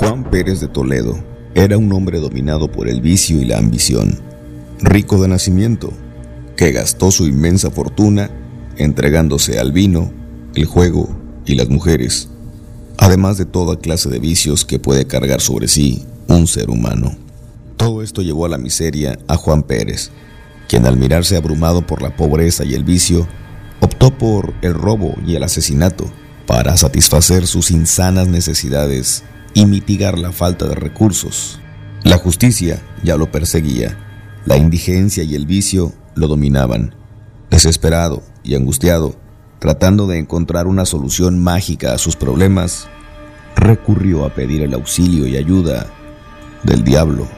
Juan Pérez de Toledo era un hombre dominado por el vicio y la ambición, rico de nacimiento, que gastó su inmensa fortuna entregándose al vino, el juego y las mujeres, además de toda clase de vicios que puede cargar sobre sí un ser humano. Todo esto llevó a la miseria a Juan Pérez, quien al mirarse abrumado por la pobreza y el vicio, optó por el robo y el asesinato para satisfacer sus insanas necesidades y mitigar la falta de recursos. La justicia ya lo perseguía, la indigencia y el vicio lo dominaban. Desesperado y angustiado, tratando de encontrar una solución mágica a sus problemas, recurrió a pedir el auxilio y ayuda del diablo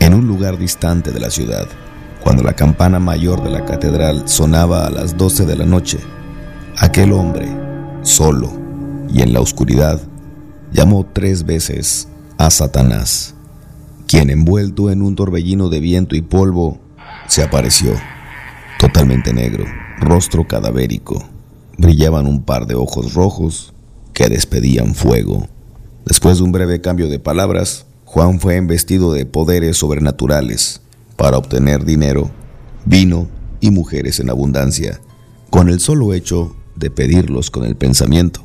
en un lugar distante de la ciudad. Cuando la campana mayor de la catedral sonaba a las 12 de la noche, aquel hombre, solo y en la oscuridad, llamó tres veces a Satanás, quien envuelto en un torbellino de viento y polvo, se apareció, totalmente negro, rostro cadavérico. Brillaban un par de ojos rojos que despedían fuego. Después de un breve cambio de palabras, Juan fue embestido de poderes sobrenaturales para obtener dinero, vino y mujeres en abundancia, con el solo hecho de pedirlos con el pensamiento.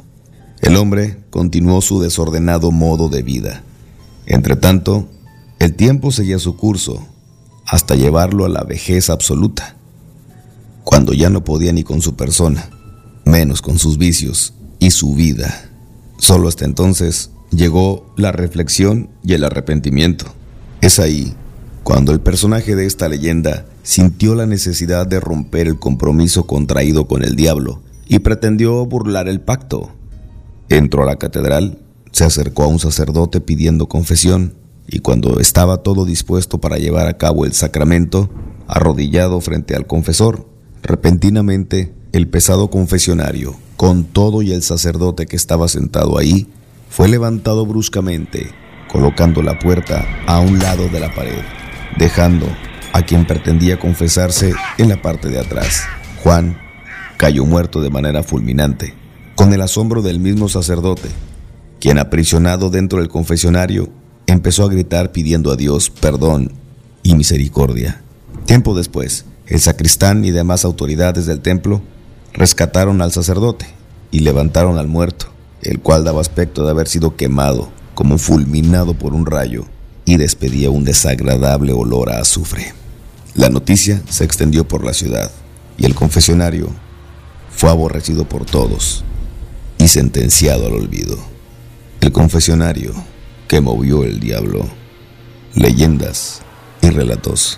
El hombre continuó su desordenado modo de vida. Entretanto, el tiempo seguía su curso hasta llevarlo a la vejez absoluta, cuando ya no podía ni con su persona, menos con sus vicios y su vida. Solo hasta entonces llegó la reflexión y el arrepentimiento. Es ahí cuando el personaje de esta leyenda sintió la necesidad de romper el compromiso contraído con el diablo y pretendió burlar el pacto Entró a la catedral, se acercó a un sacerdote pidiendo confesión y cuando estaba todo dispuesto para llevar a cabo el sacramento, arrodillado frente al confesor, repentinamente el pesado confesionario, con todo y el sacerdote que estaba sentado ahí, fue levantado bruscamente, colocando la puerta a un lado de la pared, dejando a quien pretendía confesarse en la parte de atrás. Juan cayó muerto de manera fulminante con el asombro del mismo sacerdote, quien aprisionado dentro del confesionario empezó a gritar pidiendo a Dios perdón y misericordia. Tiempo después, el sacristán y demás autoridades del templo rescataron al sacerdote y levantaron al muerto, el cual daba aspecto de haber sido quemado como fulminado por un rayo y despedía un desagradable olor a azufre. La noticia se extendió por la ciudad y el confesionario fue aborrecido por todos y sentenciado al olvido. El confesionario que movió el diablo. Leyendas y relatos